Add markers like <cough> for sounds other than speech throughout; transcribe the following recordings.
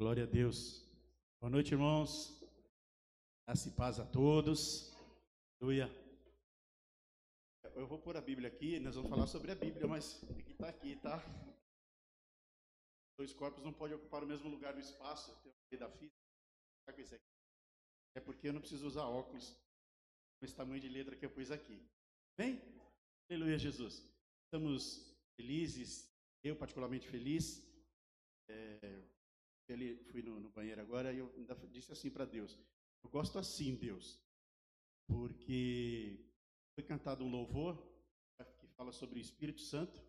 Glória a Deus. Boa noite, irmãos. Graça e paz a todos. Aleluia. Eu vou pôr a Bíblia aqui, nós vamos falar sobre a Bíblia, mas tem que estar aqui, tá? Dois corpos não podem ocupar o mesmo lugar no espaço. Tem da fita. Tá. É porque eu não preciso usar óculos com esse tamanho de letra que eu pus aqui. Bem? Aleluia, Jesus. Estamos felizes, eu particularmente feliz. É, ele fui no, no, banheiro agora e eu ainda disse assim para Deus: Eu gosto assim, Deus, porque foi cantado um louvor que fala sobre o Espírito Santo.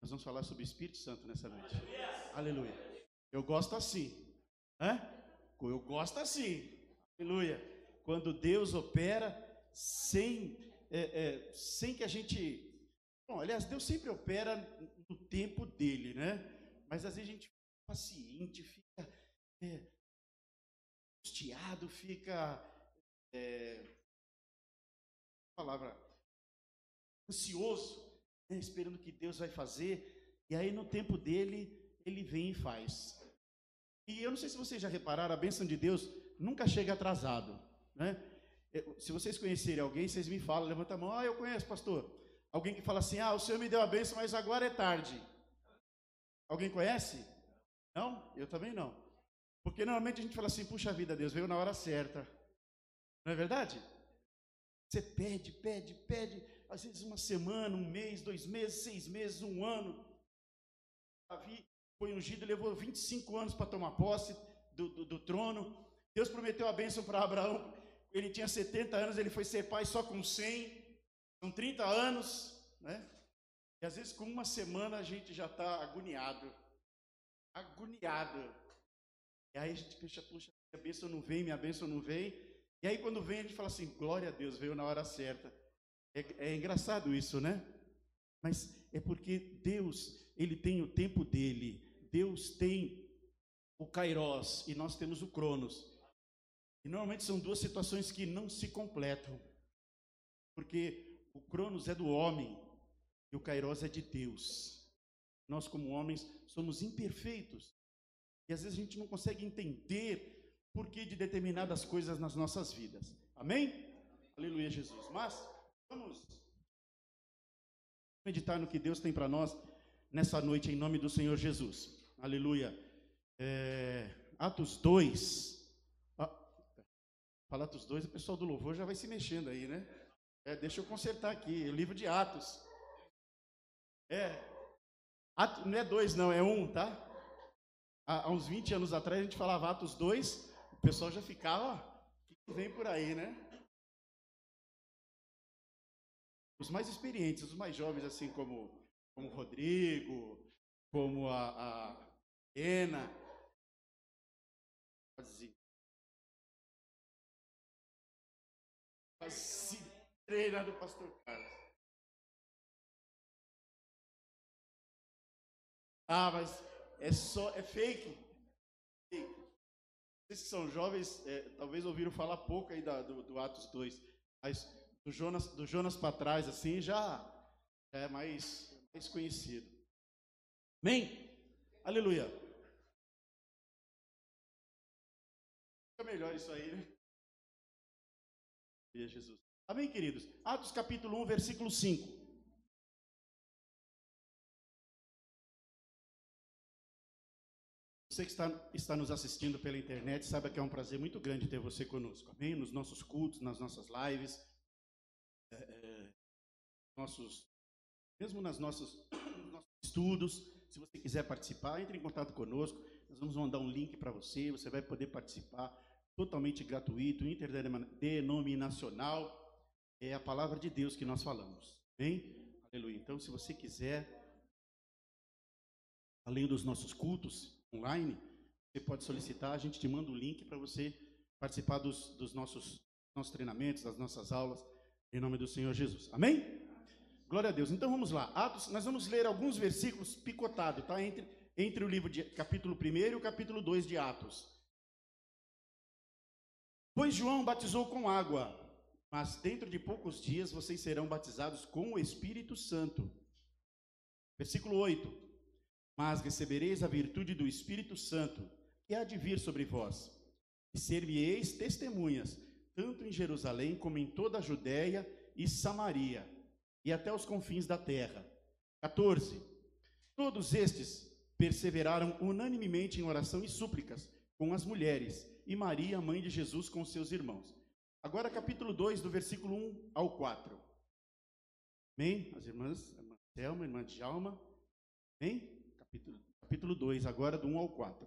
Nós vamos falar sobre o Espírito Santo nessa noite. Aleluia. Eu gosto assim. Hã? Eu gosto assim. Aleluia. Quando Deus opera sem, é, é, sem que a gente. Bom, aliás, Deus sempre opera no tempo dele, né? Mas às vezes a gente paciente, fica é, angustiado, fica. É, palavra ansioso, né, esperando que Deus vai fazer, e aí no tempo dele, ele vem e faz. E eu não sei se vocês já repararam, a bênção de Deus nunca chega atrasado, né? Se vocês conhecerem alguém, vocês me falam, levanta a mão, ah, eu conheço, pastor. Alguém que fala assim, ah, o Senhor me deu a bênção, mas agora é tarde. Alguém conhece? Não? Eu também não. Porque normalmente a gente fala assim, puxa vida, Deus veio na hora certa. Não é verdade? Você pede, pede, pede, às vezes uma semana, um mês, dois meses, seis meses, um ano. Davi foi ungido e levou 25 anos para tomar posse do, do, do, trono. Deus prometeu a bênção para Abraão. Ele tinha 70 anos, ele foi ser pai só com 100. São 30 anos, né? E às vezes com uma semana a gente já está agoniado. Agoniado. E aí a gente pensa, puxa, minha bênção não vem, minha bênção não vem. E aí quando vem a gente fala assim, glória a Deus, veio na hora certa. É, é engraçado isso, né? Mas é porque Deus, Ele tem o tempo dele. Deus tem o Kairos e nós temos o Cronos. E normalmente são duas situações que não se completam. Porque o Cronos é do homem e o Kairos é de Deus. Nós, como homens, somos imperfeitos. E às vezes a gente não consegue entender porquê de determinadas coisas nas nossas vidas. Amém? Aleluia, Jesus. Mas vamos meditar no que Deus tem para nós nessa noite, em nome do Senhor Jesus. Aleluia. É, Atos 2. Ah, fala Atos 2, o pessoal do louvor já vai se mexendo aí, né? É, deixa eu consertar aqui, o livro de Atos. É, Não é 2, não, é 1, um, tá? Há, uns 20 anos atrás a gente falava Atos 2, o pessoal já ficava, que vem por aí, né? Os mais experientes, os mais jovens, assim como, como o Rodrigo, como a, a Ena, quase, quase do pastor Carlos. Ah, mas é só, é fake. fake. Vocês que são jovens, é, talvez ouviram falar pouco aí da, do, do, Atos 2, mas do Jonas, do Jonas para trás, assim, já, já é mais, mais conhecido. Amém? Aleluia. Fica melhor isso aí, né? Jesus. Amém, queridos? Atos capítulo 1, versículo 5. Você que está, está nos assistindo pela internet, saiba que é um prazer muito grande ter você conosco, amém? Nos nossos cultos, nas nossas lives, é, é, nossos, mesmo nas nossas, nos <coughs> nossos estudos. Se você quiser participar, entre em contato conosco. Nós vamos mandar um link para você. Você vai poder participar totalmente gratuito, interdenominacional. É a palavra de Deus que nós falamos, amém? Aleluia. Então, se você quiser, além dos nossos cultos, online, você pode solicitar, a gente te manda o link para você participar dos, dos nossos, nossos treinamentos, das nossas aulas, em nome do Senhor Jesus. Amém? Glória a Deus. Então vamos lá. Atos, nós vamos ler alguns versículos picotados, tá? Entre, entre o livro de capítulo 1 e o capítulo 2 de Atos. Pois João batizou com água, mas dentro de poucos dias vocês serão batizados com o Espírito Santo. Versículo 8 mas recebereis a virtude do Espírito Santo, que há de vir sobre vós, e ser-me-eis testemunhas, tanto em Jerusalém como em toda a Judéia e Samaria, e até os confins da terra. 14. Todos estes perseveraram unanimemente em oração e súplicas com as mulheres, e Maria, mãe de Jesus, com seus irmãos. Agora, capítulo 2, do versículo 1 ao 4. Amém? As irmãs, a irmã Thelma, a irmã Djalma. Amém? Capítulo, capítulo 2, agora do 1 ao 4.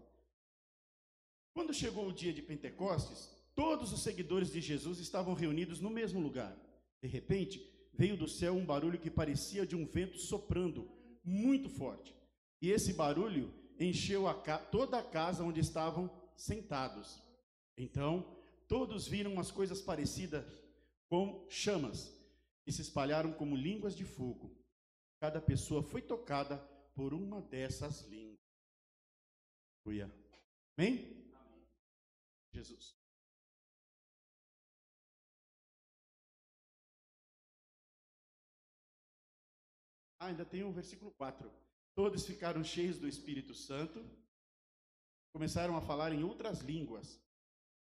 Quando chegou o dia de Pentecostes, todos os seguidores de Jesus estavam reunidos no mesmo lugar. De repente, veio do céu um barulho que parecia de um vento soprando, muito forte. E esse barulho encheu a toda a casa onde estavam sentados. Então, todos viram umas coisas parecidas com chamas, que se espalharam como línguas de fogo. Cada pessoa foi tocada por uma dessas línguas. Aleluia. Amém? Jesus. Ah, ainda tem o versículo 4. Todos ficaram cheios do Espírito Santo, começaram a falar em outras línguas,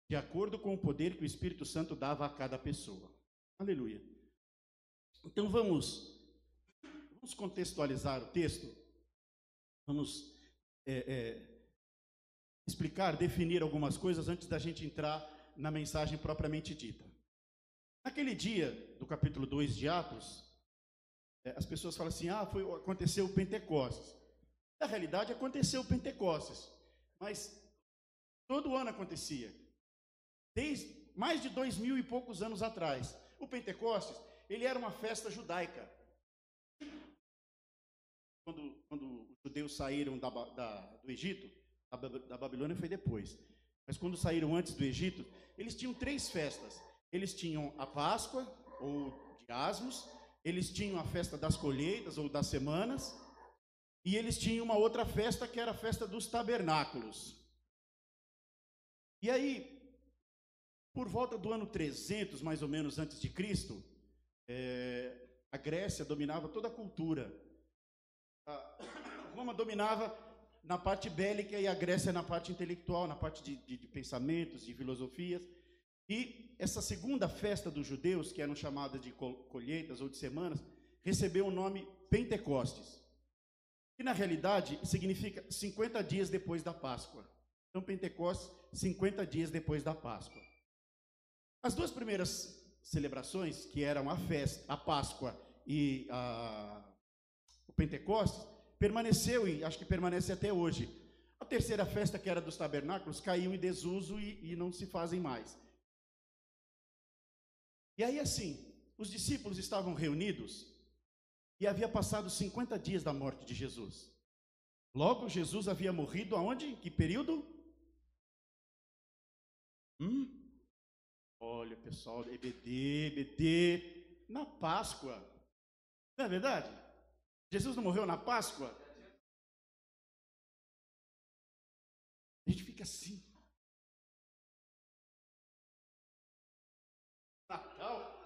de acordo com o poder que o Espírito Santo dava a cada pessoa. Aleluia. Então vamos, vamos contextualizar o texto, vamos é, é, explicar, definir algumas coisas antes da gente entrar na mensagem propriamente dita. Naquele dia do capítulo 2 de Atos, é, as pessoas falam assim: ah, foi, aconteceu o Pentecostes. Na realidade, aconteceu o Pentecostes, mas todo ano acontecia. Desde mais de dois mil e poucos anos atrás. O Pentecostes, ele era uma festa judaica. Quando, quando os judeus saíram da, da, do Egito, da Babilônia foi depois. Mas quando saíram antes do Egito, eles tinham três festas. Eles tinham a Páscoa, ou de Asmos, eles tinham a festa das colheitas, ou das semanas, e eles tinham uma outra festa que era a festa dos tabernáculos. E aí, por volta do ano 300, mais ou menos antes de Cristo, é, a Grécia dominava toda a cultura. A Roma dominava na parte bélica e a Grécia na parte intelectual, na parte de, de, de pensamentos, de filosofias. E essa segunda festa dos judeus, que eram chamadas de colheitas ou de semanas, recebeu o nome Pentecostes. Que na realidade significa 50 dias depois da Páscoa. Então, Pentecostes, 50 dias depois da Páscoa. As duas primeiras celebrações, que eram a festa, a Páscoa e a, Pentecostes, permaneceu e acho que permanece até hoje. A terceira festa, que era dos tabernáculos, caiu em desuso e, e não se fazem mais. E aí, assim, os discípulos estavam reunidos e havia passado 50 dias da morte de Jesus. Logo, Jesus havia morrido aonde? Que período? Hum? Olha, pessoal, EBD, EBD, na Páscoa. Não é verdade? Jesus não morreu na Páscoa? A gente fica assim. Natal?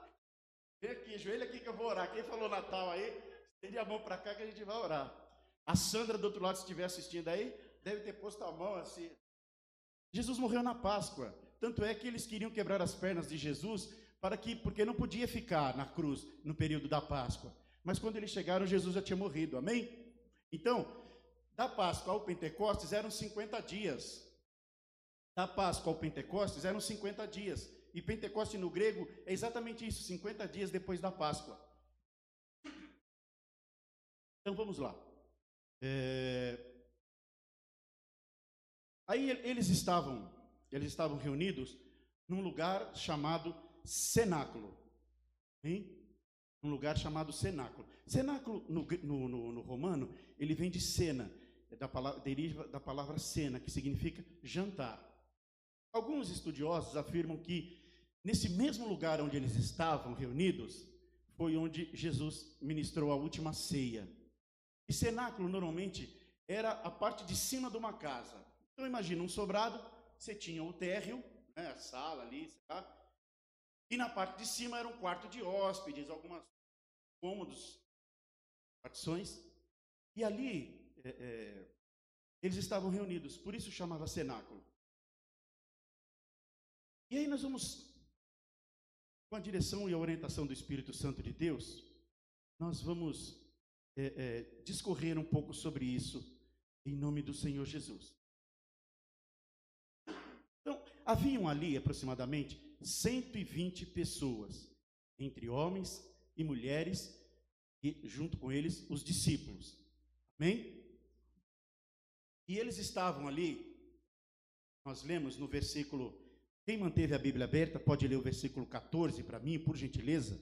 Vem aqui, joelho aqui que eu vou orar. Quem falou Natal aí, estende a mão para cá que a gente vai orar. A Sandra do outro lado, se estiver assistindo aí, deve ter posto a mão assim. Jesus morreu na Páscoa. Tanto é que eles queriam quebrar as pernas de Jesus para que, porque não podia ficar na cruz no período da Páscoa. Mas quando eles chegaram, Jesus já tinha morrido, amém? Então, da Páscoa ao Pentecostes eram 50 dias. Da Páscoa ao Pentecostes eram 50 dias. E Pentecoste no grego é exatamente isso, 50 dias depois da Páscoa. Então vamos lá. É... Aí eles estavam, eles estavam reunidos num lugar chamado cenáculo. Hein? Um lugar chamado cenáculo. Cenáculo no, no, no, no romano, ele vem de cena, é da palavra, deriva da palavra cena, que significa jantar. Alguns estudiosos afirmam que nesse mesmo lugar onde eles estavam reunidos, foi onde Jesus ministrou a última ceia. E cenáculo normalmente era a parte de cima de uma casa. Então imagina um sobrado, você tinha o térreo, né, a sala ali, lá, e na parte de cima era um quarto de hóspedes, algumas cômodos, partições. E ali é, é, eles estavam reunidos, por isso chamava cenáculo. E aí nós vamos, com a direção e a orientação do Espírito Santo de Deus, nós vamos é, é, discorrer um pouco sobre isso, em nome do Senhor Jesus. Então, haviam ali aproximadamente 120 pessoas, entre homens e mulheres, e junto com eles os discípulos. Amém? E eles estavam ali, nós lemos no versículo, quem manteve a Bíblia aberta pode ler o versículo 14 para mim, por gentileza.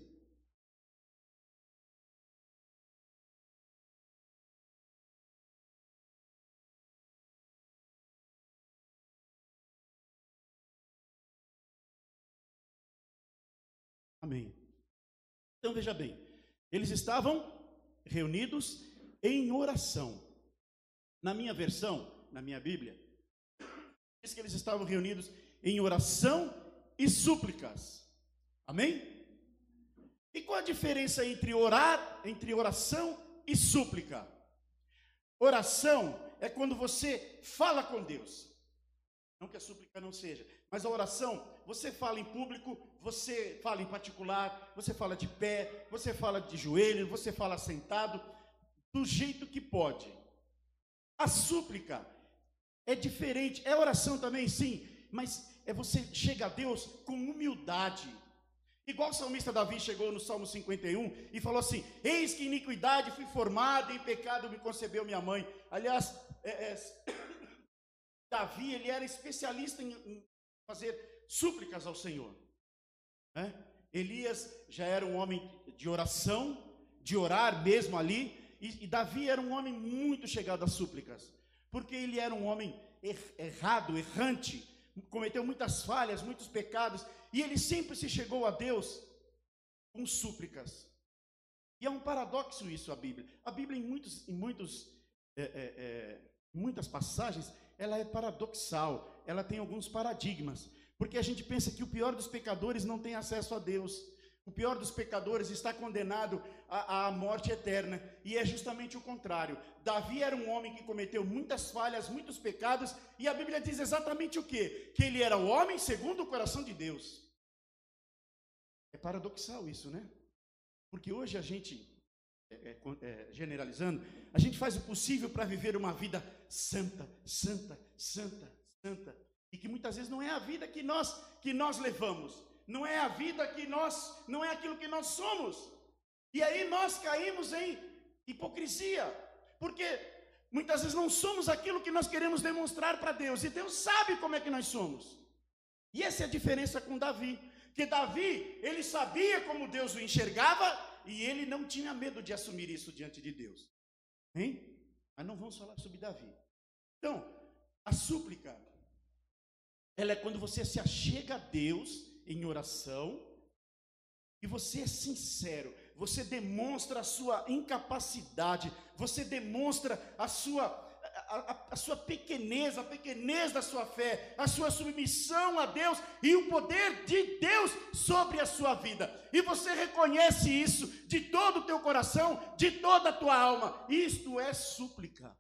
Amém. Então veja bem, eles estavam reunidos em oração. Na minha versão, na minha Bíblia, diz que eles estavam reunidos em oração e súplicas. Amém? E qual a diferença entre orar, entre oração e súplica? Oração é quando você fala com Deus. Não que a súplica não seja, mas a oração, você fala em público, você fala em particular, você fala de pé, você fala de joelho, você fala sentado, do jeito que pode. A súplica é diferente, é oração também, sim, mas é você chega a Deus com humildade. Igual o salmista Davi chegou no Salmo 51 e falou assim: Eis que iniquidade fui formado, em pecado me concebeu minha mãe. Aliás, é, é, <coughs> Davi ele era especialista em, em fazer súplicas ao Senhor. Né? Elias já era um homem de oração, de orar mesmo ali, e, e Davi era um homem muito chegado às súplicas, porque ele era um homem er, errado, errante, cometeu muitas falhas, muitos pecados, e ele sempre se chegou a Deus com súplicas. E é um paradoxo isso a Bíblia. A Bíblia em muitos, em muitos, é, é, é, muitas passagens, ela é paradoxal, ela tem alguns paradigmas, porque a gente pensa que o pior dos pecadores não tem acesso a Deus. O pior dos pecadores está condenado à, morte eterna. E é justamente o contrário. Davi era um homem que cometeu muitas falhas, muitos pecados, e a Bíblia diz exatamente o quê? Que ele era o homem segundo o coração de Deus. É paradoxal isso, né? Porque hoje a gente, é, é, é, generalizando, a gente faz o possível para viver uma vida santa, santa, santa, santa, e que muitas vezes não é a vida que nós que nós levamos, não é a vida que nós, não é aquilo que nós somos. E aí nós caímos em hipocrisia, porque muitas vezes não somos aquilo que nós queremos demonstrar para Deus, e Deus sabe como é que nós somos. E essa é a diferença com Davi, que Davi, ele sabia como Deus o enxergava e ele não tinha medo de assumir isso diante de Deus. Hein? Mas não vamos falar sobre Davi. Então, a súplica, ela é quando você se achega a Deus em oração e você é sincero, você demonstra a sua incapacidade, você demonstra a sua a, a, a, sua pequenez, a pequenez da sua fé, a sua submissão a Deus e o poder de Deus sobre a sua vida. E você reconhece isso de todo o teu coração, de toda a tua alma. Isto é súplica.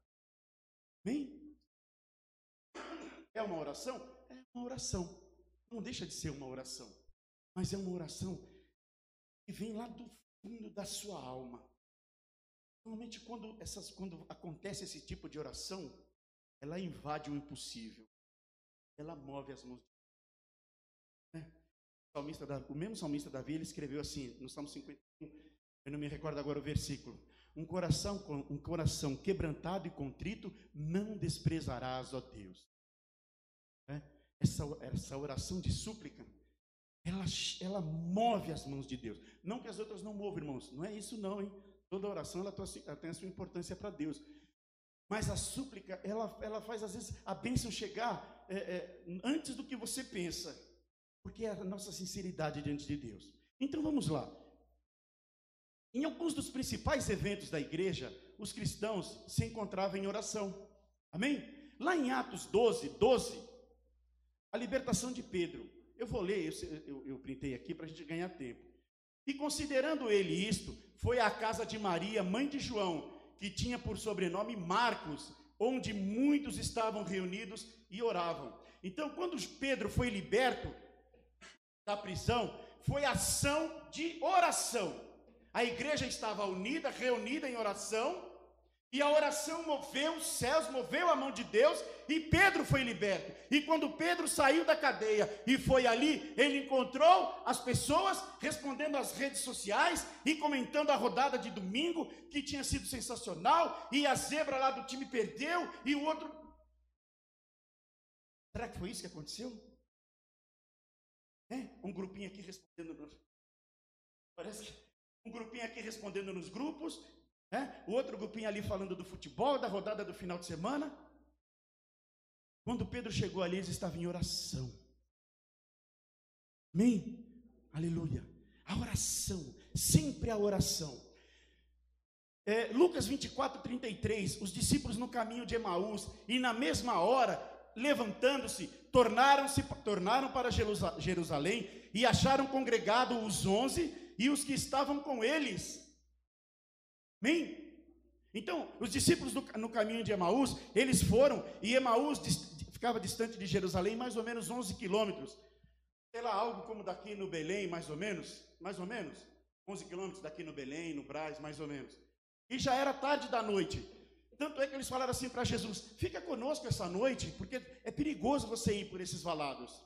Amém? É uma oração? Uma oração. Não deixa de ser uma oração. Mas é uma oração que vem lá do fundo da sua alma. Normalmente, quando, essas, quando acontece esse tipo de oração, ela invade o impossível. Ela move as mãos. É. O, salmista, o mesmo salmista Davi, ele escreveu assim, no Salmo 51, eu não me recordo agora o versículo. Um coração, um coração quebrantado e contrito, não desprezarás, ó Deus. É. Essa, essa oração de súplica, ela, ela move as mãos de Deus. Não que as outras não movam, irmãos. Não é isso não, hein? Toda oração ela, tem a sua importância para Deus. Mas a súplica, ela, ela faz às vezes a bênção chegar é, é, antes do que você pensa. Porque é a nossa sinceridade diante de Deus. Então vamos lá. Em alguns dos principais eventos da igreja, os cristãos se encontravam em oração. Amém? Lá em Atos 12, 12, a libertação de Pedro. Eu vou ler, eu, eu, eu printei aqui para a gente ganhar tempo. E considerando ele isto, foi à casa de Maria, mãe de João, que tinha por sobrenome Marcos, onde muitos estavam reunidos e oravam. Então, quando Pedro foi liberto, da prisão foi ação de oração. A igreja estava unida, reunida em oração, e a oração moveu os céus, moveu a mão de Deus, e Pedro foi liberto. E quando Pedro saiu da cadeia e foi ali, ele encontrou as pessoas respondendo às redes sociais e comentando a rodada de domingo, que tinha sido sensacional, e a zebra lá do time perdeu, e o outro. Será que foi isso que aconteceu? É, um grupinho aqui respondendo. Parece que um grupinho aqui respondendo nos grupos, né? o outro grupinho ali falando do futebol, da rodada do final de semana. Quando Pedro chegou ali, eles estavam em oração. Amém? Aleluia. A oração, sempre a oração. É, Lucas 24, 33, os discípulos no caminho de Emaús, e na mesma hora, levantando-se, tornaram-se, tornaram para Jerusalém e acharam congregado os onze e os que estavam com eles. Amém? Então, os discípulos no, no caminho de Emaús, eles foram, e Emaús ficava distante de Jerusalém mais ou menos 11 quilômetros. Sei lá, algo como daqui no Belém, mais ou menos, mais ou menos, 11 quilômetros daqui no Belém, no Braz, mais ou menos. E já era tarde da noite. Tanto é que eles falaram assim para Jesus: fica conosco essa noite, porque é perigoso você ir por esses valados.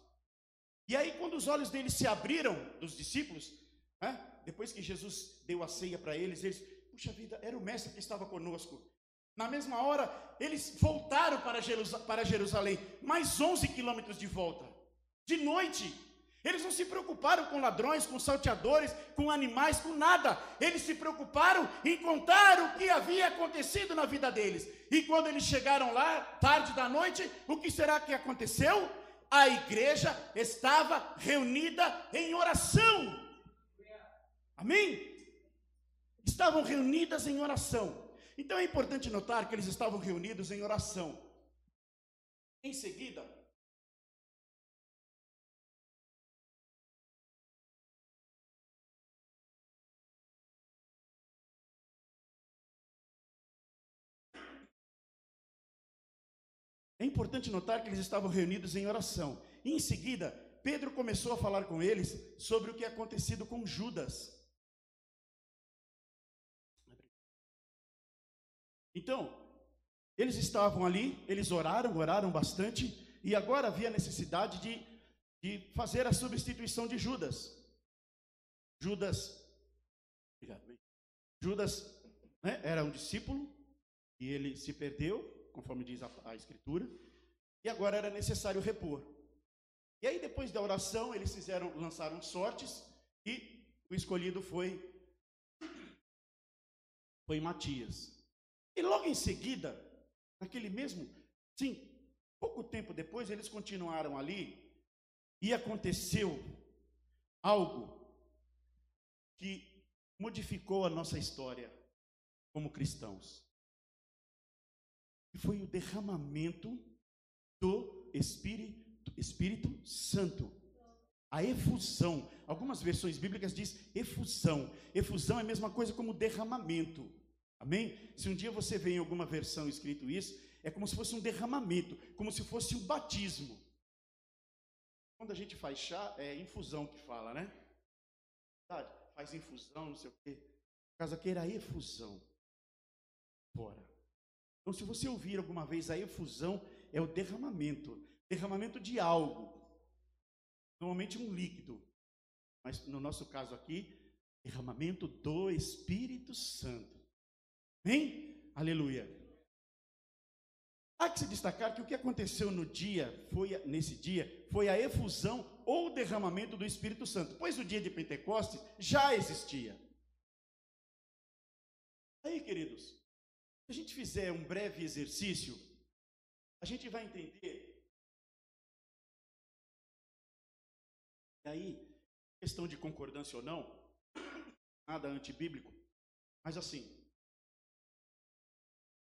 E aí, quando os olhos deles se abriram, dos discípulos, né? Depois que Jesus deu a ceia para eles, eles, puxa vida, era o mestre que estava conosco. Na mesma hora, eles voltaram para, para Jerusalém, mais 11 quilômetros de volta, de noite. Eles não se preocuparam com ladrões, com salteadores, com animais, com nada. Eles se preocuparam em contar o que havia acontecido na vida deles. E quando eles chegaram lá, tarde da noite, o que será que aconteceu? A igreja estava reunida em oração. Amém? Estavam reunidas em oração. Então é importante notar que eles estavam reunidos em oração. Em seguida, É importante notar que eles estavam reunidos em oração. E em seguida, Pedro começou a falar com eles sobre o que tinha acontecido com Judas. Então, eles estavam ali, eles oraram, oraram bastante, e agora havia necessidade de, de fazer a substituição de Judas. Judas, Judas né, era um discípulo, e ele se perdeu, conforme diz a, a Escritura, e agora era necessário repor. E aí, depois da oração, eles fizeram, lançaram sortes, e o escolhido foi, foi Matias. E logo em seguida, naquele mesmo, sim, pouco tempo depois, eles continuaram ali e aconteceu algo que modificou a nossa história como cristãos. E foi o derramamento do Espírito, Espírito Santo. A efusão. Algumas versões bíblicas diz efusão. Efusão é a mesma coisa como derramamento. Amém? Se um dia você vê em alguma versão escrito isso, é como se fosse um derramamento, como se fosse um batismo. Quando a gente faz chá, é infusão que fala, né? Faz infusão, não sei o quê. Caso aqui era efusão. Fora. Então, se você ouvir alguma vez a efusão, é o derramamento derramamento de algo. Normalmente um líquido. Mas no nosso caso aqui, derramamento do Espírito Santo. Amém? Aleluia. Há que se destacar que o que aconteceu no dia, foi nesse dia, foi a efusão ou derramamento do Espírito Santo, pois o dia de Pentecostes já existia. Aí, queridos, se a gente fizer um breve exercício, a gente vai entender. E aí, questão de concordância ou não, <coughs> nada antibíblico, mas assim,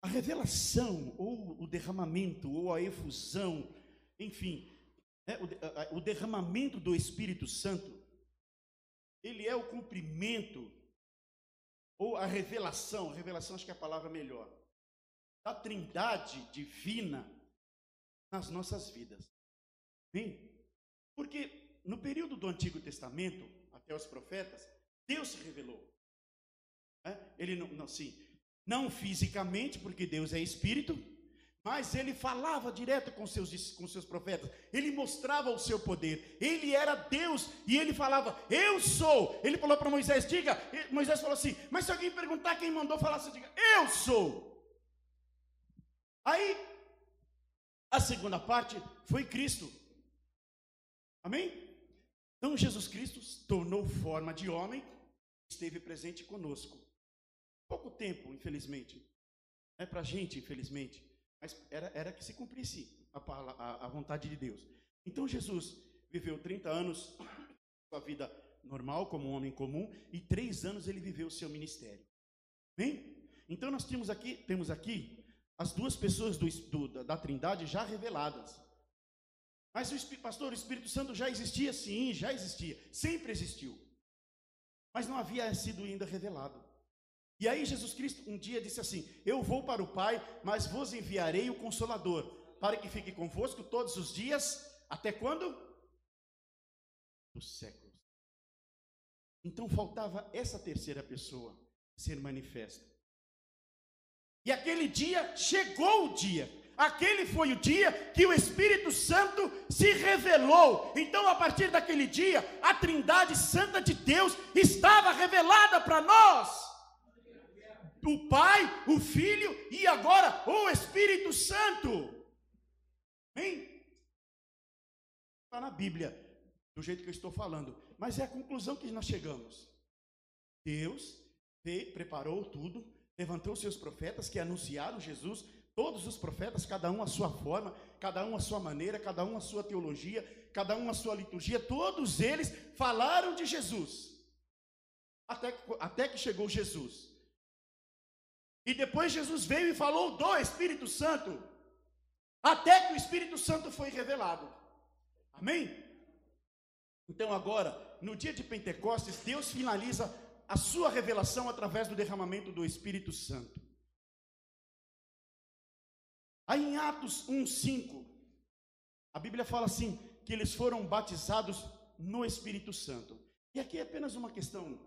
a revelação, ou o derramamento, ou a efusão, enfim, é, o, o derramamento do Espírito Santo, ele é o cumprimento, ou a revelação, revelação acho que é a palavra melhor, da trindade divina nas nossas vidas. Bem, porque no período do Antigo Testamento, até os profetas, Deus se revelou. É? Ele não, não, sim, não fisicamente, porque Deus é espírito, mas ele falava direto com seus, com seus profetas, ele mostrava o seu poder, ele era Deus e ele falava, Eu sou. Ele falou para Moisés: Diga, Moisés falou assim, mas se alguém perguntar quem mandou falar, você diga, Eu sou. Aí, a segunda parte foi Cristo, amém? Então Jesus Cristo tornou forma de homem, esteve presente conosco. Pouco tempo, infelizmente, é para a gente, infelizmente mas era, era que se cumprisse a, a, a vontade de Deus. Então Jesus viveu 30 anos sua vida normal, como um homem comum, e três anos ele viveu o seu ministério. Bem? Então nós temos aqui, temos aqui as duas pessoas do, do, da Trindade já reveladas. Mas o pastor, o Espírito Santo já existia? Sim, já existia. Sempre existiu. Mas não havia sido ainda revelado. E aí Jesus Cristo um dia disse assim: Eu vou para o Pai, mas vos enviarei o Consolador, para que fique convosco todos os dias, até quando? Os séculos. Então faltava essa terceira pessoa ser manifesta. E aquele dia chegou o dia. Aquele foi o dia que o Espírito Santo se revelou. Então, a partir daquele dia, a Trindade Santa de Deus estava revelada para nós o Pai, o Filho e agora o Espírito Santo. Hein? Está na Bíblia, do jeito que eu estou falando, mas é a conclusão que nós chegamos. Deus preparou tudo, levantou seus profetas que anunciaram Jesus, todos os profetas, cada um a sua forma, cada um a sua maneira, cada um a sua teologia, cada um a sua liturgia, todos eles falaram de Jesus. Até até que chegou Jesus. E depois Jesus veio e falou do Espírito Santo, até que o Espírito Santo foi revelado. Amém? Então agora, no dia de Pentecostes, Deus finaliza a sua revelação através do derramamento do Espírito Santo. Aí em Atos 1:5, a Bíblia fala assim que eles foram batizados no Espírito Santo. E aqui é apenas uma questão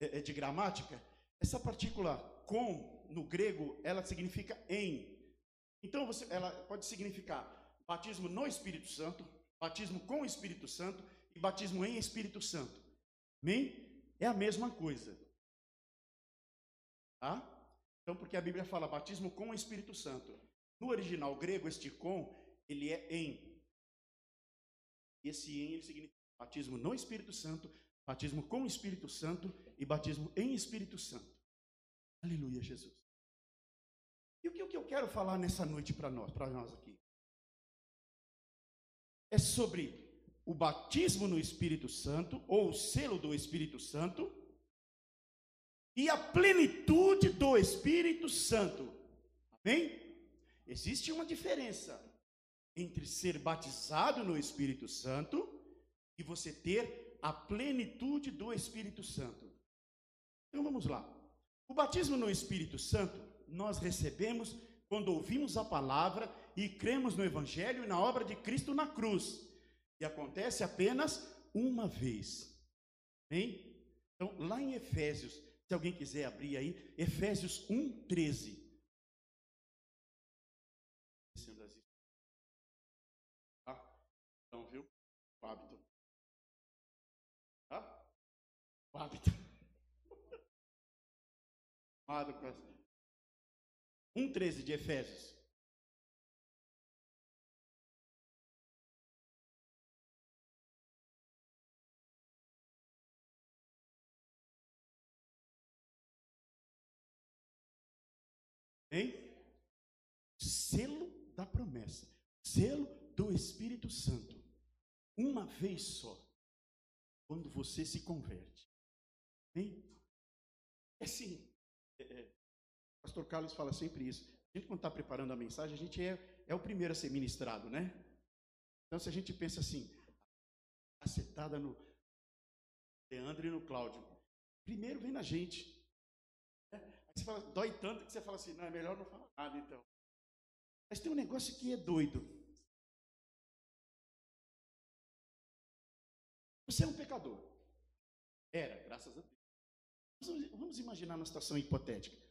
é, é, de gramática. Essa partícula com no grego, ela significa em. Então, você, ela pode significar batismo no Espírito Santo, batismo com o Espírito Santo e batismo em Espírito Santo. Amém? É a mesma coisa. Tá? Então, porque a Bíblia fala batismo com o Espírito Santo. No original grego, este com, ele é em. Esse em ele significa batismo no Espírito Santo, batismo com o Espírito Santo e batismo em Espírito Santo. Aleluia, Jesus. E o que eu quero falar nessa noite para nós, para nós aqui? É sobre o batismo no Espírito Santo, ou o selo do Espírito Santo, e a plenitude do Espírito Santo. Amém? Existe uma diferença entre ser batizado no Espírito Santo e você ter a plenitude do Espírito Santo. Então vamos lá. O batismo no Espírito Santo nós recebemos quando ouvimos a palavra e cremos no Evangelho e na obra de Cristo na cruz. E acontece apenas uma vez. Hein? Então, lá em Efésios, se alguém quiser abrir aí, Efésios 1, 13. Tá? Então, viu? O hábito. Tá? O hábito. <laughs> Amado coração. 1,13 de Efésios. Hein? Selo da promessa, selo do Espírito Santo, uma vez só, quando você se converte. Hein? É assim, é, é, Pastor Carlos fala sempre isso. A gente, quando está preparando a mensagem, a gente é, é o primeiro a ser ministrado, né? Então, se a gente pensa assim, acertada no Leandro e no Cláudio, primeiro vem na gente. Né? Aí você fala, dói tanto que você fala assim, não, é melhor não falar nada, então. Mas tem um negócio que é doido. Você é um pecador. Era, graças a Deus. Vamos imaginar uma situação hipotética.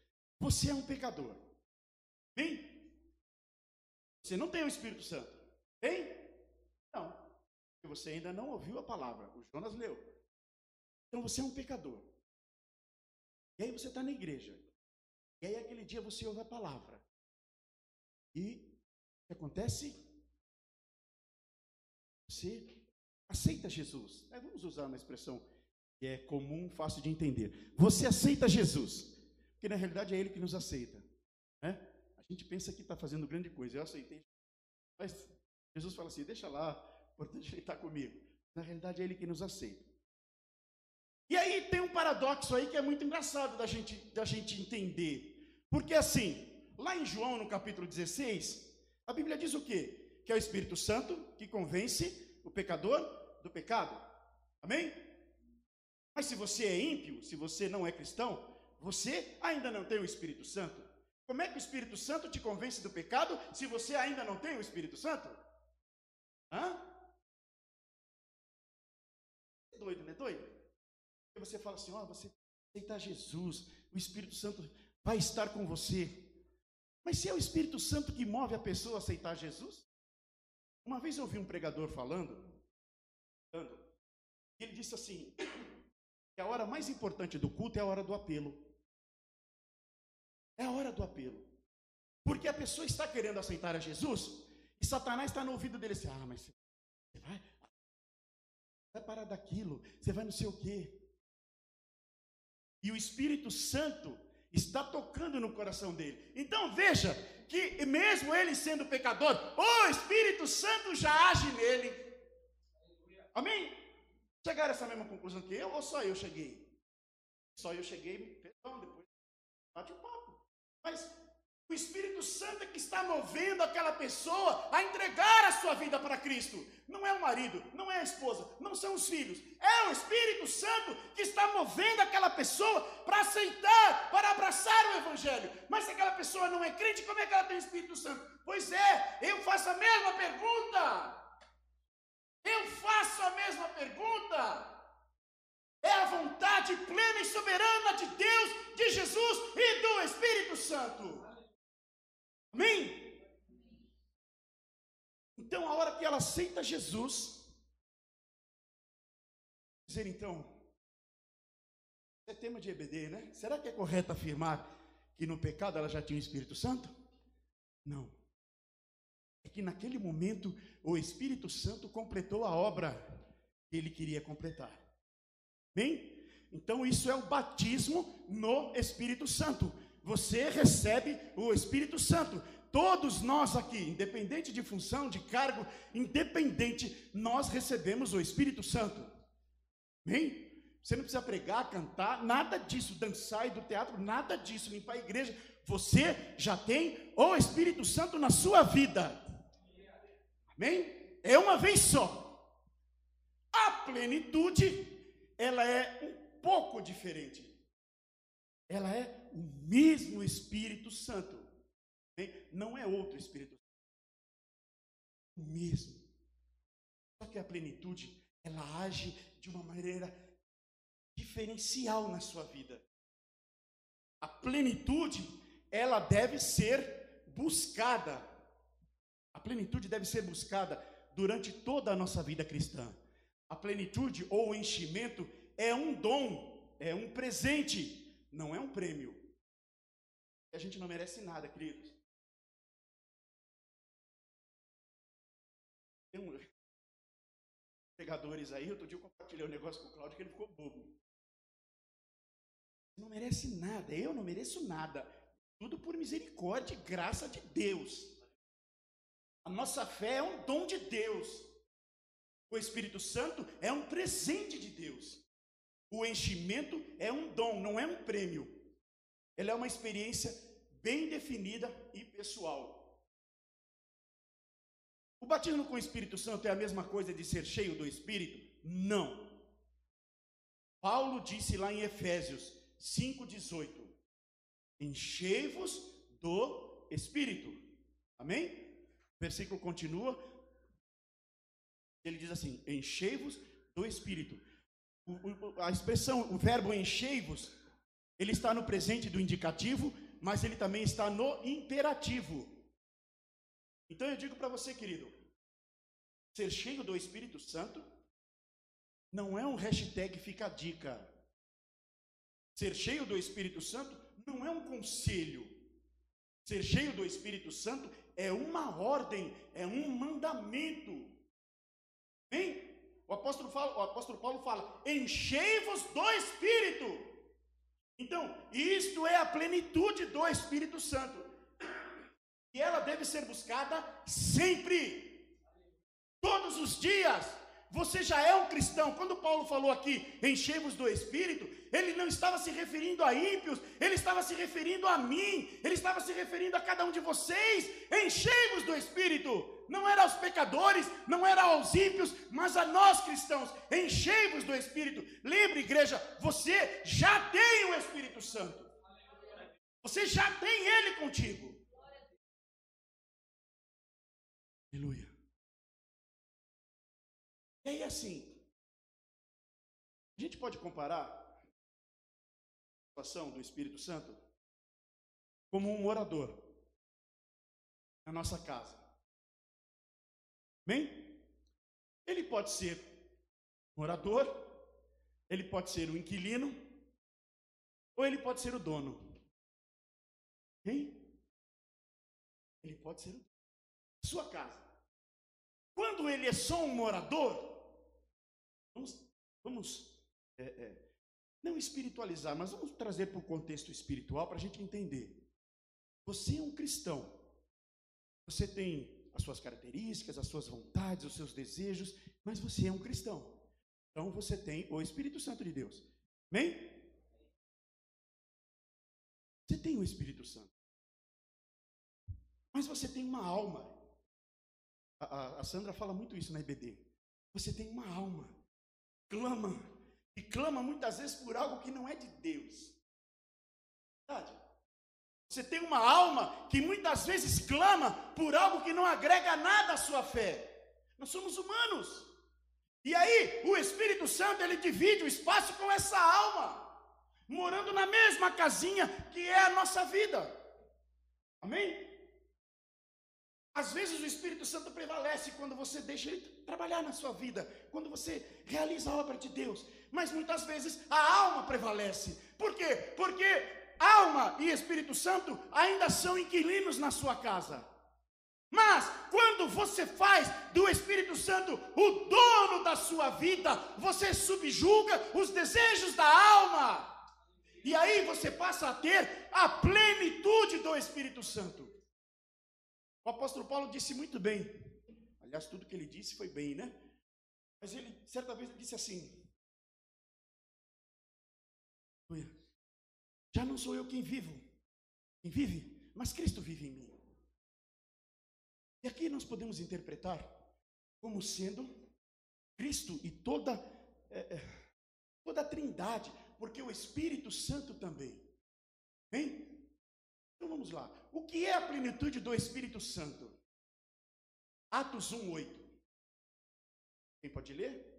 Você é um pecador. Bem? Você não tem o Espírito Santo. Tem? Não. Porque você ainda não ouviu a palavra. O Jonas leu. Então você é um pecador. E aí você está na igreja. E aí aquele dia você ouve a palavra. E o que acontece? Você aceita Jesus. Vamos usar uma expressão que é comum, fácil de entender. Você aceita Jesus. Porque na realidade é Ele que nos aceita. Né? A gente pensa que está fazendo grande coisa. Eu aceitei. Mas Jesus fala assim: deixa lá, importante ele estar comigo. Na realidade é Ele que nos aceita. E aí tem um paradoxo aí que é muito engraçado da gente, da gente entender. Porque assim, lá em João, no capítulo 16, a Bíblia diz o quê? Que é o Espírito Santo que convence o pecador do pecado. Amém? Mas se você é ímpio, se você não é cristão, você ainda não tem o Espírito Santo. Como é que o Espírito Santo te convence do pecado se você ainda não tem o Espírito Santo? Hã? É doido, não é doido? Porque você fala assim: ó, oh, você aceitar Jesus, o Espírito Santo vai estar com você. Mas se é o Espírito Santo que move a pessoa a aceitar Jesus? Uma vez eu ouvi um pregador falando, e ele disse assim: <coughs> que a hora mais importante do culto é a hora do apelo. É a hora do apelo. Porque a pessoa está querendo aceitar a Jesus e Satanás está no ouvido dele assim: ah, mas você vai, vai parar daquilo, você vai não sei o quê. E o Espírito Santo está tocando no coração dele. Então veja que, mesmo ele sendo pecador, o Espírito Santo já age nele. Amém? Chegaram a essa mesma conclusão que eu ou só eu cheguei? Só eu cheguei, perdão, depois bate o papo. Mas o Espírito Santo é que está movendo aquela pessoa a entregar a sua vida para Cristo. Não é o marido, não é a esposa, não são os filhos. É o Espírito Santo que está movendo aquela pessoa para aceitar, para abraçar o Evangelho. Mas se aquela pessoa não é crente, como é que ela tem o Espírito Santo? Pois é, eu faço a mesma pergunta. Eu faço a mesma pergunta. É a vontade plena e soberana de Deus, de Jesus e do Espírito Santo. Amém? Então, a hora que ela aceita Jesus, dizer então, é tema de EBD, né? Será que é correto afirmar que no pecado ela já tinha o Espírito Santo? Não. É que naquele momento o Espírito Santo completou a obra que ele queria completar. Bem? Então isso é o batismo no Espírito Santo você recebe o Espírito Santo. Todos nós aqui, independente de função, de cargo, independente, nós recebemos o Espírito Santo. Amém? Você não precisa pregar, cantar, nada disso, dançar e do teatro, nada disso, limpar a igreja. Você já tem o Espírito Santo na sua vida. Amém? É uma vez só. A plenitude, ela é um pouco diferente. Ela é o mesmo Espírito Santo. Não é outro Espírito Santo. O mesmo. Só que a plenitude, ela age de uma maneira diferencial na sua vida. A plenitude, ela deve ser buscada. A plenitude deve ser buscada durante toda a nossa vida cristã. A plenitude ou o enchimento é um dom, é um presente, não é um prêmio. A gente não merece nada, queridos. Tem um pregadores aí, outro dia eu compartilhei um negócio com o Cláudio que ele ficou bobo. Não merece nada, eu não mereço nada. Tudo por misericórdia e graça de Deus. A nossa fé é um dom de Deus. O Espírito Santo é um presente de Deus. O enchimento é um dom, não é um prêmio. Ela é uma experiência bem definida e pessoal. O batismo com o Espírito Santo é a mesma coisa de ser cheio do Espírito? Não. Paulo disse lá em Efésios 5,18: Enchei-vos do Espírito. Amém? O versículo continua. Ele diz assim: Enchei-vos do Espírito. O, o, a expressão, o verbo enchei-vos, ele está no presente do indicativo, mas ele também está no imperativo. Então eu digo para você, querido, ser cheio do Espírito Santo não é um hashtag fica a dica. Ser cheio do Espírito Santo não é um conselho. Ser cheio do Espírito Santo é uma ordem, é um mandamento. Hein? O apóstolo, fala, o apóstolo Paulo fala: enchei-vos do Espírito. Então, isto é a plenitude do Espírito Santo. E ela deve ser buscada sempre, todos os dias. Você já é um cristão. Quando Paulo falou aqui, enchei-vos do Espírito, ele não estava se referindo a ímpios, ele estava se referindo a mim, ele estava se referindo a cada um de vocês. Enchei-vos do Espírito. Não era aos pecadores, não era aos ímpios, mas a nós cristãos. Enchei-vos do Espírito. Lembre, igreja, você já tem o Espírito Santo. Você já tem ele contigo. Aleluia. E aí, assim, a gente pode comparar a situação do Espírito Santo como um morador na nossa casa. Bem? Ele pode ser morador, ele pode ser o inquilino, ou ele pode ser o dono. Hein? Ele pode ser o dono. Sua casa. Quando ele é só um morador, Vamos, vamos é, é, não espiritualizar, mas vamos trazer para o contexto espiritual para a gente entender. Você é um cristão. Você tem as suas características, as suas vontades, os seus desejos, mas você é um cristão. Então você tem o Espírito Santo de Deus. Amém? Você tem o Espírito Santo. Mas você tem uma alma. A, a, a Sandra fala muito isso na IBD. Você tem uma alma clama. E clama muitas vezes por algo que não é de Deus. Verdade? Você tem uma alma que muitas vezes clama por algo que não agrega nada à sua fé. Nós somos humanos. E aí, o Espírito Santo, ele divide o espaço com essa alma, morando na mesma casinha que é a nossa vida. Amém? Às vezes o Espírito Santo prevalece quando você deixa ele trabalhar na sua vida, quando você realiza a obra de Deus. Mas muitas vezes a alma prevalece. Por quê? Porque alma e Espírito Santo ainda são inquilinos na sua casa. Mas quando você faz do Espírito Santo o dono da sua vida, você subjuga os desejos da alma. E aí você passa a ter a plenitude do Espírito Santo. O apóstolo Paulo disse muito bem. Aliás, tudo que ele disse foi bem, né? Mas ele, certa vez, disse assim: Já não sou eu quem vivo, quem vive, mas Cristo vive em mim. E aqui nós podemos interpretar como sendo Cristo e toda, é, é, toda a trindade, porque o Espírito Santo também. Bem? Então vamos lá. O que é a plenitude do Espírito Santo? Atos 1, 8. Quem pode ler?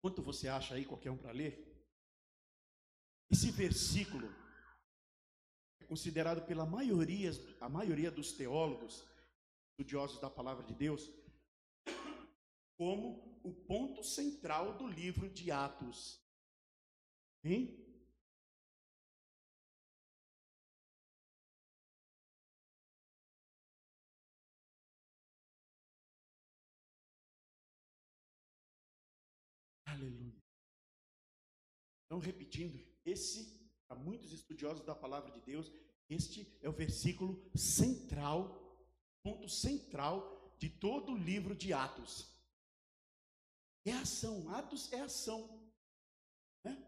Quanto você acha aí, qualquer um para ler? Esse versículo é considerado pela maioria, a maioria dos teólogos, estudiosos da palavra de Deus, como o ponto central do livro de Atos. Hein? Aleluia. Então, repetindo, esse, para muitos estudiosos da palavra de Deus, este é o versículo central, ponto central de todo o livro de Atos. É ação, atos é ação. Né?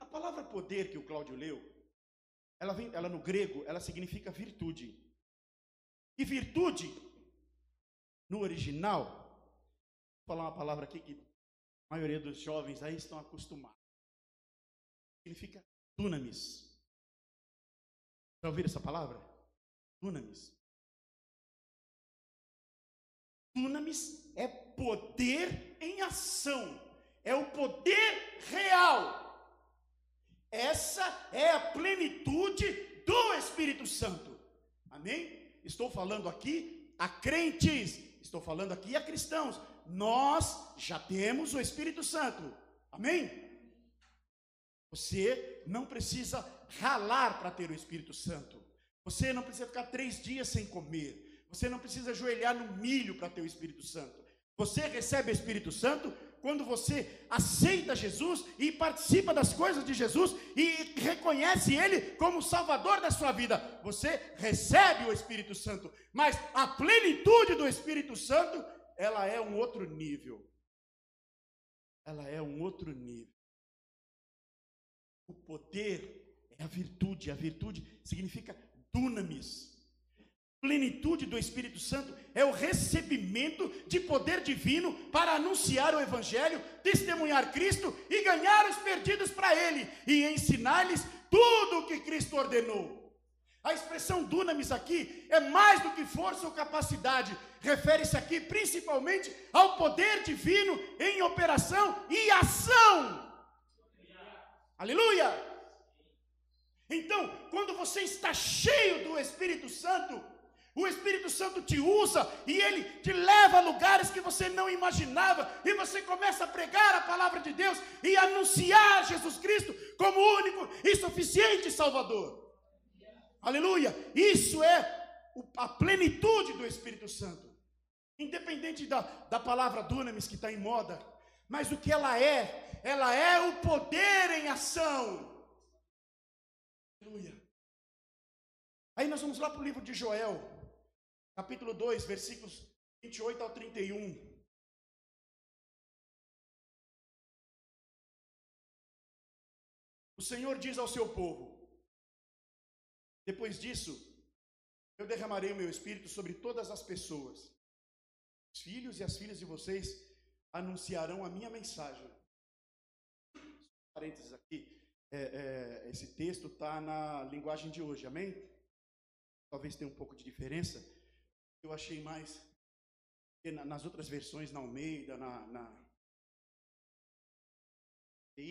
A palavra poder que o Cláudio leu, ela, vem, ela no grego, ela significa virtude. E virtude, no original, vou falar uma palavra aqui que a maioria dos jovens aí estão acostumados. significa dunamis. Já ouviram essa palavra? Dunamis. Dunamis é poder em ação, é o poder real. Essa é a plenitude do Espírito Santo. Amém? Estou falando aqui a crentes, estou falando aqui a cristãos. Nós já temos o Espírito Santo. Amém? Você não precisa ralar para ter o Espírito Santo. Você não precisa ficar três dias sem comer. Você não precisa ajoelhar no milho para ter o Espírito Santo. Você recebe o Espírito Santo quando você aceita Jesus e participa das coisas de Jesus e reconhece Ele como Salvador da sua vida. Você recebe o Espírito Santo. Mas a plenitude do Espírito Santo, ela é um outro nível. Ela é um outro nível. O poder é a virtude, a virtude significa dunamis. Plenitude do Espírito Santo é o recebimento de poder divino para anunciar o Evangelho, testemunhar Cristo e ganhar os perdidos para Ele e ensinar-lhes tudo o que Cristo ordenou. A expressão dunamis aqui é mais do que força ou capacidade, refere-se aqui principalmente ao poder divino em operação e ação. Aleluia! Então, quando você está cheio do Espírito Santo, o Espírito Santo te usa e ele te leva a lugares que você não imaginava, e você começa a pregar a palavra de Deus e anunciar Jesus Cristo como único e suficiente Salvador. Aleluia! Isso é a plenitude do Espírito Santo. Independente da, da palavra dunamis que está em moda, mas o que ela é, ela é o poder em ação. Aleluia. Aí nós vamos lá para o livro de Joel, capítulo 2, versículos 28 ao 31. O Senhor diz ao seu povo: Depois disso, eu derramarei o meu espírito sobre todas as pessoas. Os filhos e as filhas de vocês anunciarão a minha mensagem. Parênteses aqui. É, é, esse texto está na linguagem de hoje, amém? Talvez tenha um pouco de diferença. Eu achei mais nas outras versões, na Almeida, na, na e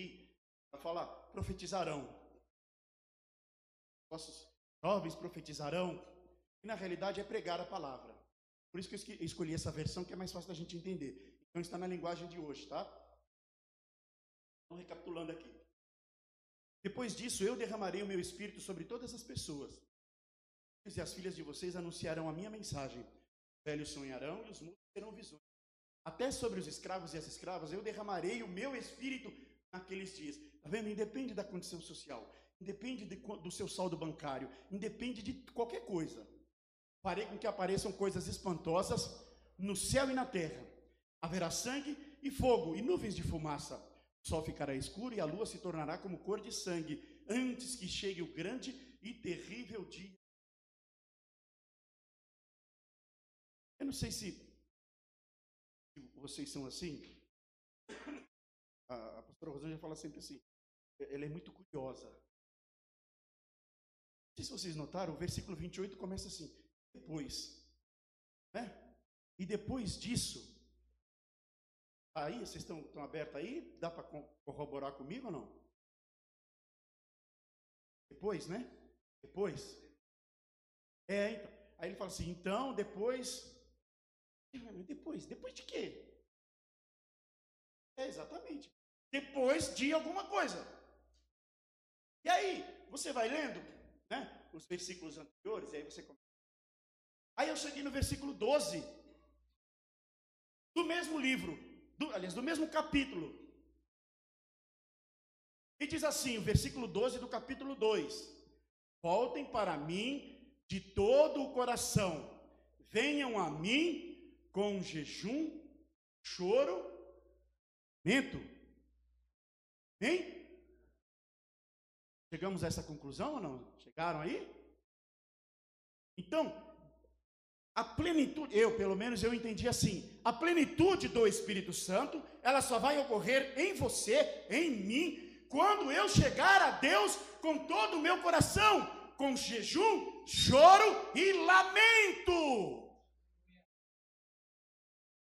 fala profetizarão. Nossos jovens profetizarão. E na realidade é pregar a palavra. Por isso que eu escolhi essa versão que é mais fácil da gente entender. Então está na linguagem de hoje, tá? Então, recapitulando aqui. Depois disso, eu derramarei o meu espírito sobre todas as pessoas. E as filhas de vocês anunciarão a minha mensagem. Os velhos sonharão e os mudos terão visões. Até sobre os escravos e as escravas, eu derramarei o meu espírito naqueles dias. Está vendo? Independe da condição social, independe de, do seu saldo bancário, independe de qualquer coisa. Farei com que apareçam coisas espantosas no céu e na terra Haverá sangue e fogo e nuvens de fumaça. O sol ficará escuro e a lua se tornará como cor de sangue, antes que chegue o grande e terrível dia. Eu não sei se vocês são assim. <coughs> A, pastora Rosângela fala sempre assim. Ela é muito curiosa. Sei se vocês notaram, o versículo 28 começa assim: depois. Né? E depois disso, Aí, vocês estão, estão abertos aí? Dá para corroborar comigo ou não? Depois, né? Depois. É, então. Aí ele fala assim, então, depois. Depois, depois de quê? É, exatamente. Depois de alguma coisa. E aí, você vai lendo? Os versículos anteriores, e aí você começa. Aí eu cheguei no versículo 12 do mesmo livro do, aliás, do mesmo capítulo. E diz assim, o versículo 12 do capítulo 2: Voltem para mim de todo o coração, venham a mim com jejum, choro, mento. Hein? Chegamos a essa conclusão ou não? Chegaram aí? Então, a plenitude, eu pelo menos eu entendi assim, a plenitude do Espírito Santo, ela só vai ocorrer em você, em mim, quando eu chegar a Deus com todo o meu coração, com jejum, choro e lamento.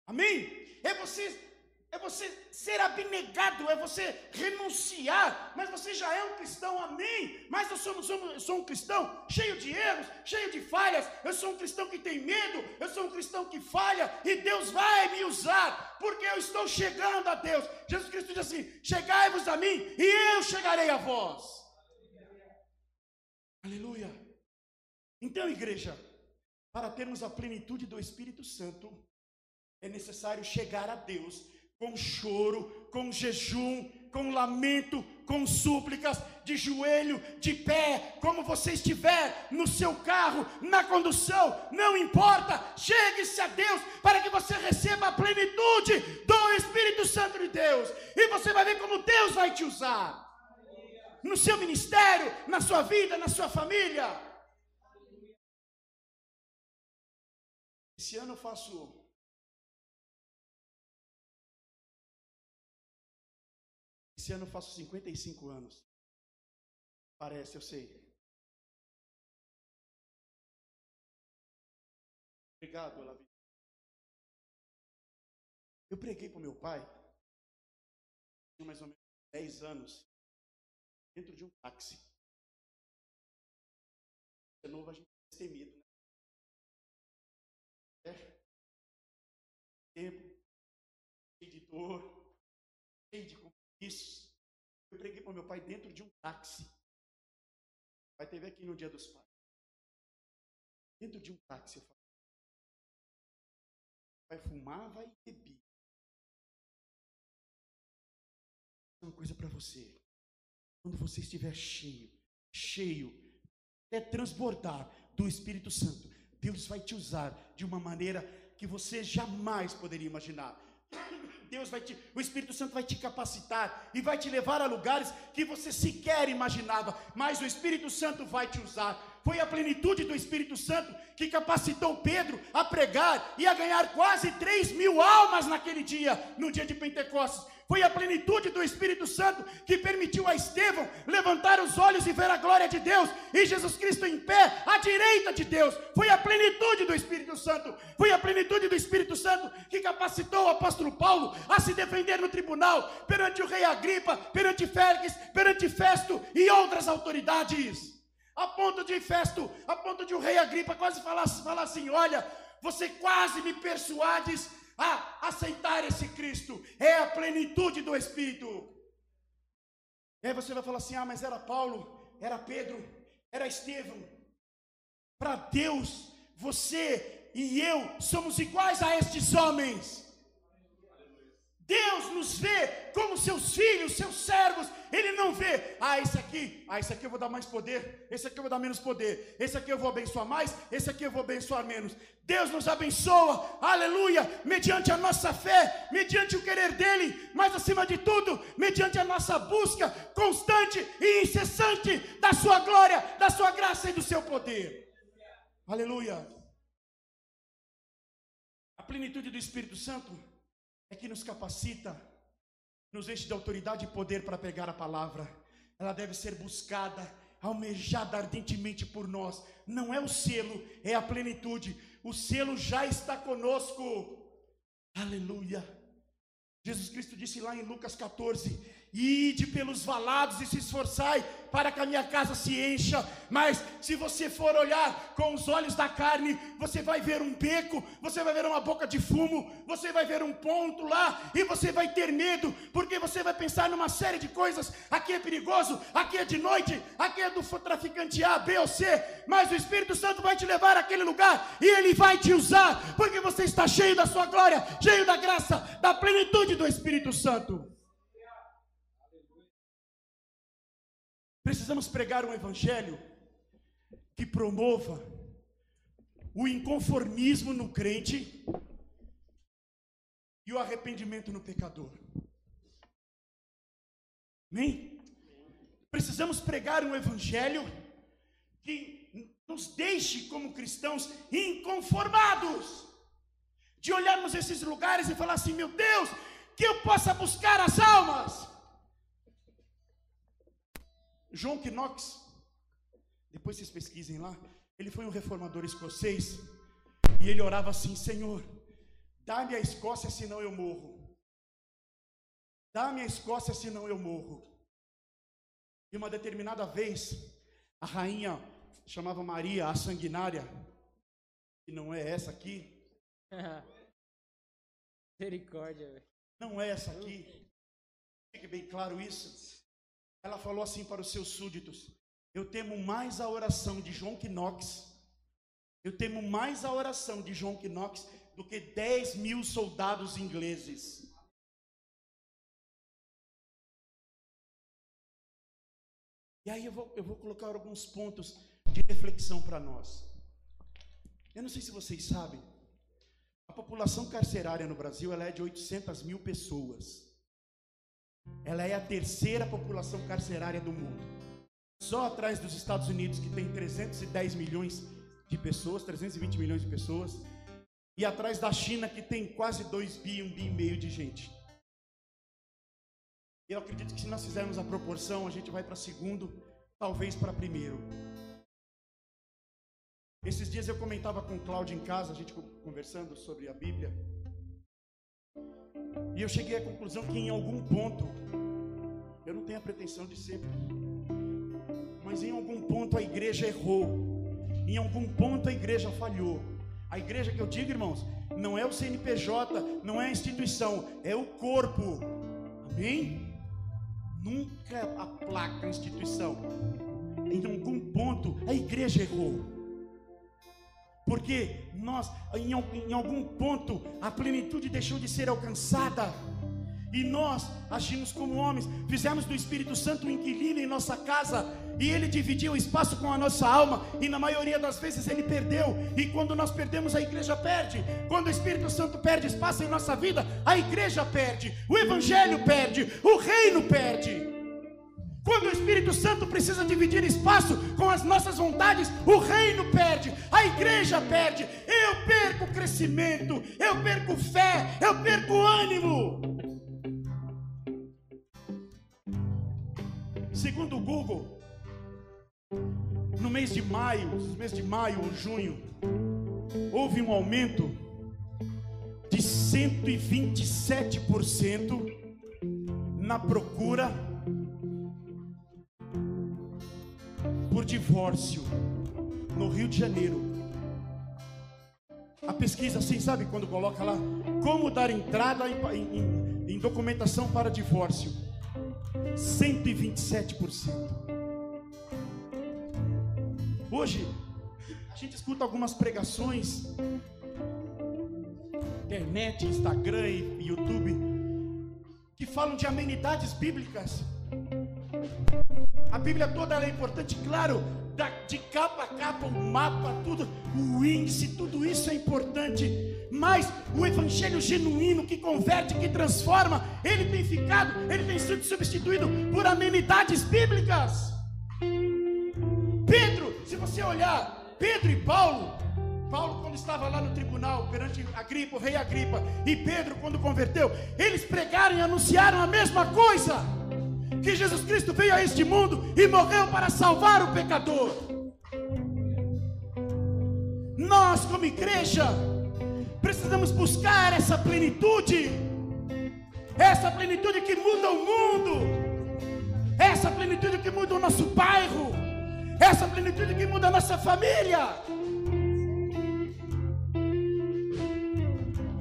Amém? É você é você ser abnegado, é você renunciar, mas você já é um cristão, amém? Mas eu sou, sou, sou um cristão cheio de erros, cheio de falhas, eu sou um cristão que tem medo, eu sou um cristão que falha, e Deus vai me usar, porque eu estou chegando a Deus. Jesus Cristo diz assim: chegai-vos a mim, e eu chegarei a vós. Aleluia. Então, igreja, para termos a plenitude do Espírito Santo, é necessário chegar a Deus com choro, com jejum, com lamento, com súplicas, de joelho, de pé, como você estiver no seu carro, na condução, não importa, chegue-se a Deus para que você receba a plenitude do Espírito Santo de Deus, e você vai ver como Deus vai te usar no seu ministério, na sua vida, na sua família. Esse ano eu faço Esse ano eu faço 55 anos. Parece, eu sei. Obrigado, Olavi. Eu preguei para o meu pai, tinha mais ou menos 10 anos, dentro de um táxi. De novo a gente é temido, né? É. Tempo, cheio de dor, cheio de isso. Eu preguei para meu pai dentro de um táxi. O pai teve aqui no dia dos pais. Dentro de um táxi eu falei. Fumava e bebia. Uma coisa para você. Quando você estiver cheio, cheio, até transbordar do Espírito Santo, Deus vai te usar de uma maneira que você jamais poderia imaginar. Deus vai te, o Espírito Santo vai te capacitar e vai te levar a lugares que você sequer imaginava, mas o Espírito Santo vai te usar. Foi a plenitude do Espírito Santo que capacitou Pedro a pregar e a ganhar quase 3 mil almas naquele dia, no dia de Pentecostes. Foi a plenitude do Espírito Santo que permitiu a Estevão levantar os olhos e ver a glória de Deus e Jesus Cristo em pé à direita de Deus. Foi a plenitude do Espírito Santo. Foi a plenitude do Espírito Santo que capacitou o apóstolo Paulo a se defender no tribunal perante o rei Agripa, perante Félix, perante Festo e outras autoridades. A ponto de Festo, a ponto de o rei Agripa quase falar, falar assim: Olha, você quase me persuades a aceitar esse Cristo, é a plenitude do Espírito. E aí você vai falar assim: ah, mas era Paulo, era Pedro, era Estevão. Para Deus, você e eu somos iguais a estes homens. Deus nos vê como seus filhos, seus servos. Ele não vê, ah, esse aqui, ah, esse aqui eu vou dar mais poder, esse aqui eu vou dar menos poder, esse aqui eu vou abençoar mais, esse aqui eu vou abençoar menos. Deus nos abençoa, aleluia, mediante a nossa fé, mediante o querer dEle, mas acima de tudo, mediante a nossa busca constante e incessante da Sua glória, da Sua graça e do Seu poder. Aleluia. A plenitude do Espírito Santo é que nos capacita, nos enche de autoridade e poder para pegar a palavra. Ela deve ser buscada, almejada ardentemente por nós. Não é o selo, é a plenitude. O selo já está conosco. Aleluia. Jesus Cristo disse lá em Lucas 14: Ide pelos valados e se esforçai para que a minha casa se encha. Mas se você for olhar com os olhos da carne, você vai ver um beco, você vai ver uma boca de fumo, você vai ver um ponto lá e você vai ter medo, porque você vai pensar numa série de coisas. Aqui é perigoso, aqui é de noite, aqui é do traficante A, B ou C. Mas o Espírito Santo vai te levar àquele lugar e ele vai te usar, porque você está cheio da sua glória, cheio da graça, da plenitude do Espírito Santo. Precisamos pregar um evangelho que promova o inconformismo no crente e o arrependimento no pecador. Amém? Precisamos pregar um evangelho que nos deixe como cristãos inconformados, de olharmos esses lugares e falar assim: meu Deus, que eu possa buscar as almas John Knox, depois vocês pesquisem lá, ele foi um reformador escocês e ele orava assim: Senhor, dá-me a Escócia, senão eu morro. Dá-me a Escócia, senão eu morro. E uma determinada vez, a rainha chamava Maria a sanguinária, que não é essa aqui. <laughs> Misericórdia, Não é essa aqui. Fique bem claro isso. Ela falou assim para os seus súditos: Eu temo mais a oração de João Knox. Eu temo mais a oração de João Knox do que 10 mil soldados ingleses. E aí eu vou, eu vou colocar alguns pontos de reflexão para nós. Eu não sei se vocês sabem, a população carcerária no Brasil ela é de 800 mil pessoas. Ela é a terceira população carcerária do mundo. Só atrás dos Estados Unidos, que tem 310 milhões de pessoas, 320 milhões de pessoas. E atrás da China, que tem quase 2 bi, 1 bi e meio de gente. Eu acredito que se nós fizermos a proporção, a gente vai para segundo, talvez para primeiro. Esses dias eu comentava com o Cláudio em casa, a gente conversando sobre a Bíblia. E eu cheguei à conclusão que em algum ponto, eu não tenho a pretensão de ser, mas em algum ponto a igreja errou. Em algum ponto a igreja falhou. A igreja que eu digo, irmãos, não é o CNPJ, não é a instituição, é o corpo. Amém? Nunca aplaca a instituição. Em algum ponto a igreja errou. Porque nós, em, em algum ponto, a plenitude deixou de ser alcançada. E nós agimos como homens, fizemos do Espírito Santo um inquilino em nossa casa, e ele dividiu o espaço com a nossa alma, e na maioria das vezes ele perdeu. E quando nós perdemos, a igreja perde. Quando o Espírito Santo perde espaço em nossa vida, a igreja perde, o Evangelho perde, o reino perde. Quando o Espírito Santo precisa dividir espaço com as nossas vontades, o reino perde, a igreja perde, eu perco crescimento, eu perco fé, eu perco ânimo. Segundo o Google, no mês de maio, no mês de maio ou junho, houve um aumento de 127% na procura por divórcio no Rio de Janeiro. A pesquisa, assim, sabe quando coloca lá como dar entrada em, em, em documentação para divórcio? 127%. Hoje, a gente escuta algumas pregações, internet, Instagram e YouTube, que falam de amenidades bíblicas. A Bíblia toda é importante, claro, da, de capa a capa, o mapa, tudo, o índice, tudo isso é importante. Mas o evangelho genuíno que converte, que transforma, ele tem ficado, ele tem sido substituído por amenidades bíblicas. Pedro, se você olhar, Pedro e Paulo, Paulo, quando estava lá no tribunal perante Agripa, o rei Agripa, e Pedro, quando converteu, eles pregaram e anunciaram a mesma coisa que Jesus Cristo veio a este mundo e morreu para salvar o pecador. Nós, como igreja, precisamos buscar essa plenitude, essa plenitude que muda o mundo, essa plenitude que muda o nosso bairro, essa plenitude que muda a nossa família.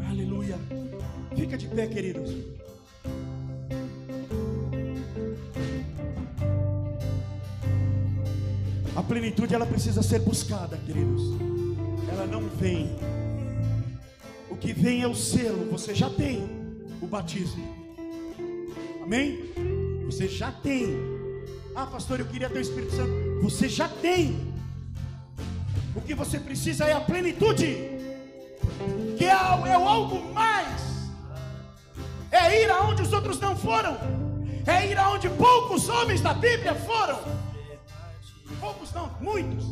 Aleluia. Fica de pé, queridos. A plenitude ela precisa ser buscada, queridos. Ela não vem. O que vem é o selo. Você já tem o batismo. Amém? Você já tem. Ah, pastor, eu queria ter o Espírito Santo. Você já tem. O que você precisa é a plenitude. Que é, é algo mais. É ir aonde os outros não foram. É ir aonde poucos homens da Bíblia foram poucos não, muitos,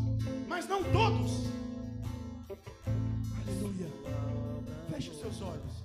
mas não todos. Aleluia. Feche os seus olhos.